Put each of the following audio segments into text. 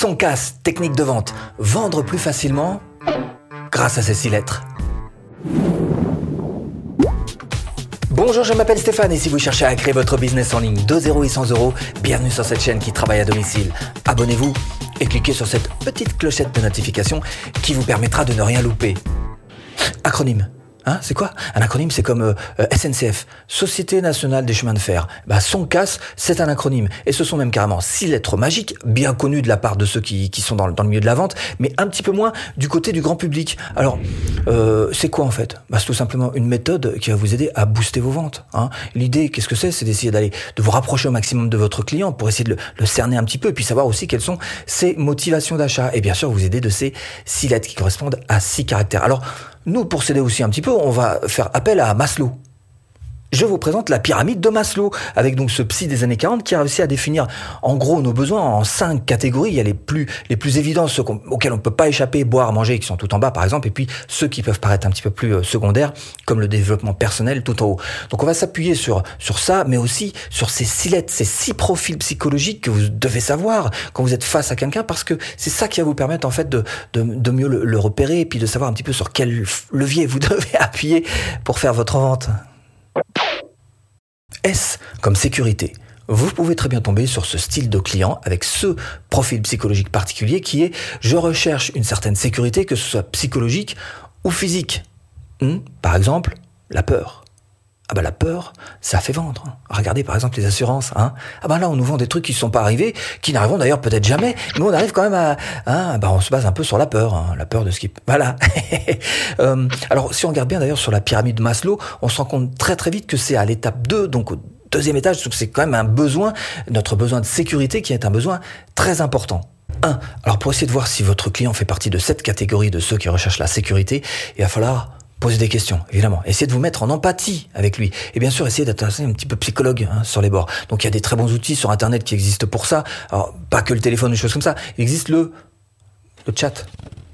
Son casse, technique de vente. Vendre plus facilement grâce à ces six lettres. Bonjour, je m'appelle Stéphane et si vous cherchez à créer votre business en ligne de 0 et 100 euros, bienvenue sur cette chaîne qui travaille à domicile. Abonnez-vous et cliquez sur cette petite clochette de notification qui vous permettra de ne rien louper. Acronyme. Hein, c'est quoi Un acronyme, c'est comme euh, SNCF, Société Nationale des Chemins de Fer. Bah, son casse, c'est un acronyme. Et ce sont même carrément six lettres magiques, bien connues de la part de ceux qui, qui sont dans, dans, le milieu de la vente, mais un petit peu moins du côté du grand public. Alors, euh, c'est quoi en fait? Bah, C'est tout simplement une méthode qui va vous aider à booster vos ventes. Hein. L'idée, qu'est-ce que c'est? C'est d'essayer d'aller, de vous rapprocher au maximum de votre client pour essayer de le, le, cerner un petit peu et puis savoir aussi quelles sont ses motivations d'achat. Et bien sûr, vous aider de ces six lettres qui correspondent à six caractères. Alors, nous, pour s'aider aussi un petit peu, on va faire appel à Maslow. Je vous présente la pyramide de Maslow, avec donc ce psy des années 40 qui a réussi à définir en gros nos besoins en cinq catégories. Il y a les plus, les plus évidents, ceux auxquels on ne peut pas échapper, boire, manger, qui sont tout en bas par exemple, et puis ceux qui peuvent paraître un petit peu plus euh, secondaires, comme le développement personnel tout en haut. Donc on va s'appuyer sur, sur ça, mais aussi sur ces six lettres, ces six profils psychologiques que vous devez savoir quand vous êtes face à quelqu'un, parce que c'est ça qui va vous permettre en fait de, de, de mieux le, le repérer, et puis de savoir un petit peu sur quel levier vous devez appuyer pour faire votre vente. S comme sécurité. Vous pouvez très bien tomber sur ce style de client avec ce profil psychologique particulier qui est je recherche une certaine sécurité, que ce soit psychologique ou physique. Hmm Par exemple, la peur. Ah bah la peur, ça fait vendre. Regardez par exemple les assurances. Hein. Ah bah là on nous vend des trucs qui ne sont pas arrivés, qui n'arriveront d'ailleurs peut-être jamais, mais on arrive quand même à... Hein, bah on se base un peu sur la peur, hein, la peur de ce qui... Voilà. euh, alors si on regarde bien d'ailleurs sur la pyramide de Maslow, on se rend compte très très vite que c'est à l'étape 2, donc au deuxième étage, c'est quand même un besoin, notre besoin de sécurité qui est un besoin très important. 1. Alors pour essayer de voir si votre client fait partie de cette catégorie de ceux qui recherchent la sécurité, il va falloir Posez des questions, évidemment. Essayez de vous mettre en empathie avec lui. Et bien sûr, essayez d'être un petit peu psychologue hein, sur les bords. Donc il y a des très bons outils sur Internet qui existent pour ça. Alors, pas que le téléphone ou des choses comme ça. Il existe le, le chat.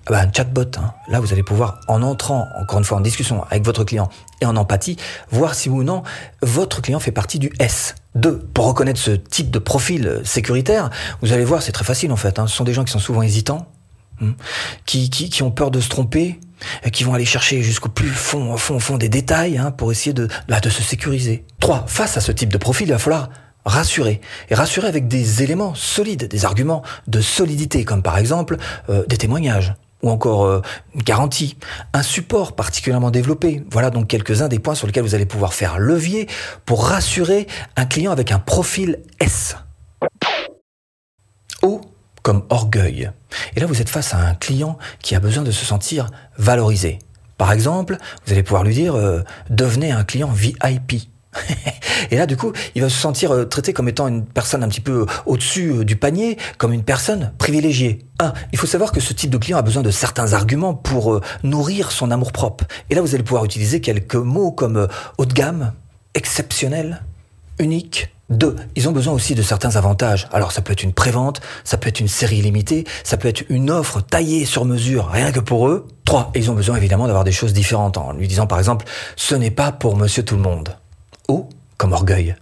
Ah bah, un chatbot. Hein. Là, vous allez pouvoir, en entrant, encore une fois, en discussion avec votre client et en empathie, voir si ou non votre client fait partie du S. 2. Pour reconnaître ce type de profil sécuritaire, vous allez voir, c'est très facile en fait. Hein. Ce sont des gens qui sont souvent hésitants, qui, qui, qui ont peur de se tromper, qui vont aller chercher jusqu'au plus fond, au fond, fond des détails hein, pour essayer de, de se sécuriser. 3. Face à ce type de profil, il va falloir rassurer. Et rassurer avec des éléments solides, des arguments de solidité, comme par exemple euh, des témoignages ou encore euh, une garantie, un support particulièrement développé. Voilà donc quelques-uns des points sur lesquels vous allez pouvoir faire levier pour rassurer un client avec un profil S. O comme orgueil. Et là, vous êtes face à un client qui a besoin de se sentir valorisé. Par exemple, vous allez pouvoir lui dire euh, devenez un client VIP. Et là, du coup, il va se sentir euh, traité comme étant une personne un petit peu euh, au-dessus euh, du panier, comme une personne privilégiée. Un, il faut savoir que ce type de client a besoin de certains arguments pour nourrir son amour-propre. Et là, vous allez pouvoir utiliser quelques mots comme haut de gamme, exceptionnel, unique, deux, ils ont besoin aussi de certains avantages. Alors ça peut être une prévente, ça peut être une série limitée, ça peut être une offre taillée sur mesure, rien que pour eux. Trois, ils ont besoin évidemment d'avoir des choses différentes en lui disant par exemple, ce n'est pas pour monsieur tout le monde. O comme orgueil.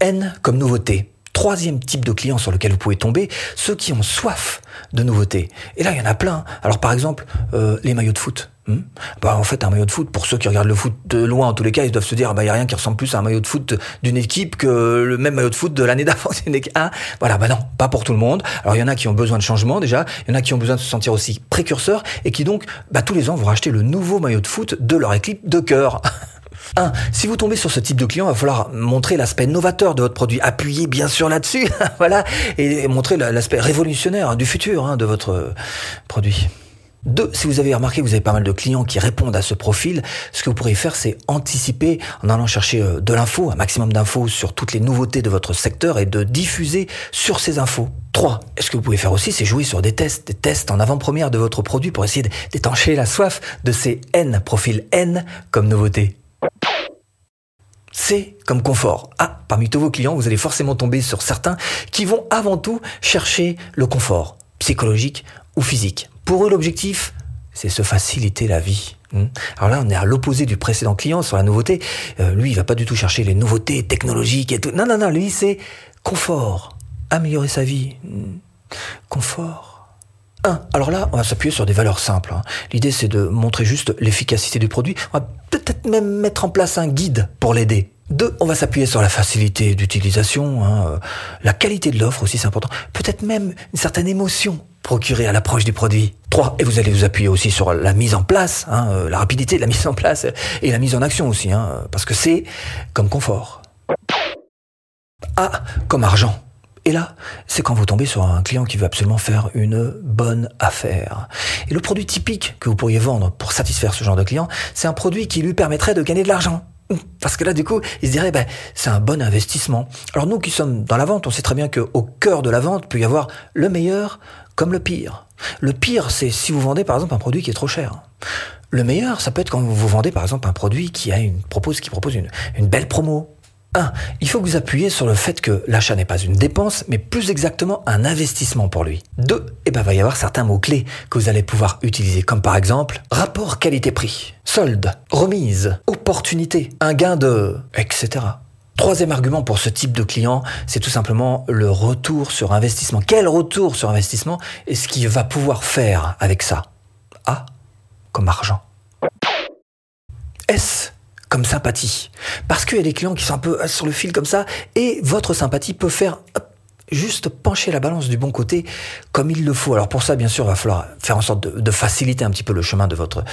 N comme nouveauté. Troisième type de client sur lequel vous pouvez tomber, ceux qui ont soif de nouveautés. Et là, il y en a plein. Alors par exemple, euh, les maillots de foot. Hmm bah, en fait, un maillot de foot, pour ceux qui regardent le foot de loin, en tous les cas, ils doivent se dire, bah, il n'y a rien qui ressemble plus à un maillot de foot d'une équipe que le même maillot de foot de l'année d'avant. Ah, voilà, bah non, pas pour tout le monde. Alors, il y en a qui ont besoin de changement, déjà. Il y en a qui ont besoin de se sentir aussi précurseurs et qui donc, bah, tous les ans, vont racheter le nouveau maillot de foot de leur équipe de cœur. 1. Si vous tombez sur ce type de client, il va falloir montrer l'aspect novateur de votre produit, appuyer bien sûr là-dessus, voilà, et montrer l'aspect révolutionnaire du futur hein, de votre produit. Deux, si vous avez remarqué que vous avez pas mal de clients qui répondent à ce profil, ce que vous pourriez faire, c'est anticiper en allant chercher euh, de l'info, un maximum d'infos sur toutes les nouveautés de votre secteur et de diffuser sur ces infos. 3. Ce que vous pouvez faire aussi, c'est jouer sur des tests, des tests en avant-première de votre produit pour essayer d'étancher la soif de ces N, profil N comme nouveauté. C comme confort. Ah, parmi tous vos clients, vous allez forcément tomber sur certains qui vont avant tout chercher le confort, psychologique ou physique. Pour eux, l'objectif, c'est se faciliter la vie. Alors là, on est à l'opposé du précédent client sur la nouveauté. Euh, lui, il va pas du tout chercher les nouveautés technologiques et tout. Non, non, non, lui, c'est confort, améliorer sa vie, hmm, confort. 1. Alors là, on va s'appuyer sur des valeurs simples. hein. L'idée, c'est de montrer juste l'efficacité du produit. On va peut-être même mettre en place un guide pour l'aider. 2. On va s'appuyer sur la facilité d'utilisation, hein, la qualité de l'offre aussi, c'est important. Peut-être même une certaine émotion procurée à l'approche du produit. 3. Et vous allez vous appuyer aussi sur la mise en place, hein, euh, la rapidité de la mise en place et la mise en action aussi, parce que c'est comme confort. A comme argent. Et là, c'est quand vous tombez sur un client qui veut absolument faire une bonne affaire. Et le produit typique que vous pourriez vendre pour satisfaire ce genre de client, c'est un produit qui lui permettrait de gagner de l'argent. Parce que là, du coup, il se dirait, ben, c'est un bon investissement. Alors nous qui sommes dans la vente, on sait très bien qu'au cœur de la vente peut y avoir le meilleur comme le pire. Le pire, c'est si vous vendez par exemple un produit qui est trop cher. Le meilleur, ça peut être quand vous vendez par exemple un produit qui propose une belle promo. 1. Il faut que vous appuyiez sur le fait que l'achat n'est pas une dépense, mais plus exactement un investissement pour lui. 2. Eh ben, va y avoir certains mots-clés que vous allez pouvoir utiliser, comme par exemple rapport qualité-prix, solde, remise, opportunité, un gain de, etc. Troisième argument pour ce type de client, c'est tout simplement le retour sur investissement. Quel retour sur investissement et ce qu'il va pouvoir faire avec ça? A comme argent. S comme sympathie. Parce qu'il y a des clients qui sont un peu sur le fil comme ça, et votre sympathie peut faire juste pencher la balance du bon côté comme il le faut. Alors pour ça, bien sûr, il va falloir faire en sorte de, de faciliter un petit peu le chemin de votre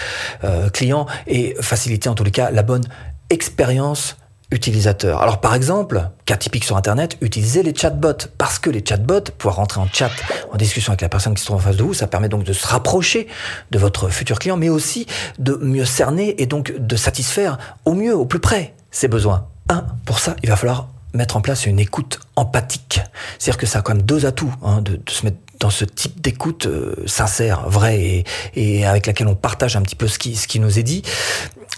euh, client et faciliter en tous les cas la bonne expérience utilisateur. Alors par exemple, cas typique sur Internet, utilisez les chatbots parce que les chatbots, pouvoir rentrer en chat, en discussion avec la personne qui se trouve en face de vous, ça permet donc de se rapprocher de votre futur client, mais aussi de mieux cerner et donc de satisfaire au mieux, au plus près ses besoins. Un, pour ça, il va falloir mettre en place une écoute empathique. C'est-à-dire que ça a quand même deux atouts hein, de, de se mettre dans ce type d'écoute euh, sincère, vraie et, avec laquelle on partage un petit peu ce qui, ce qui nous est dit.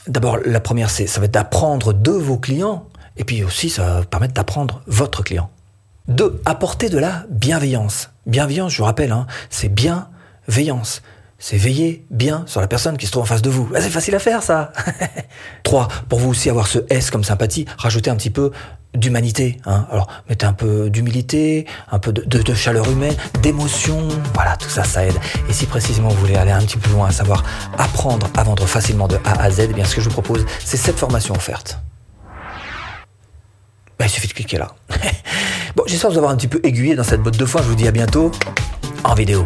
D'abord, la première, c'est ça va être d'apprendre de vos clients, et puis aussi ça va permettre d'apprendre votre client. Deux, apporter de la bienveillance. Bienveillance, je vous rappelle, hein, c'est bienveillance. C'est veiller bien sur la personne qui se trouve en face de vous. Ah, c'est facile à faire, ça. Trois, pour vous aussi avoir ce S comme sympathie, rajoutez un petit peu d'humanité. Hein. Alors, mettez un peu d'humilité, un peu de, chaleur humaine, d'émotion. Voilà, tout ça, ça aide. Et si précisément vous voulez aller un petit peu loin, à savoir apprendre à vendre facilement de A à Z, eh bien, ce que je vous propose, c'est cette formation offerte. Ben, il suffit de cliquer là. bon, j'espère vous avoir un petit peu aiguillé dans cette botte de foin. Je vous dis à bientôt en vidéo.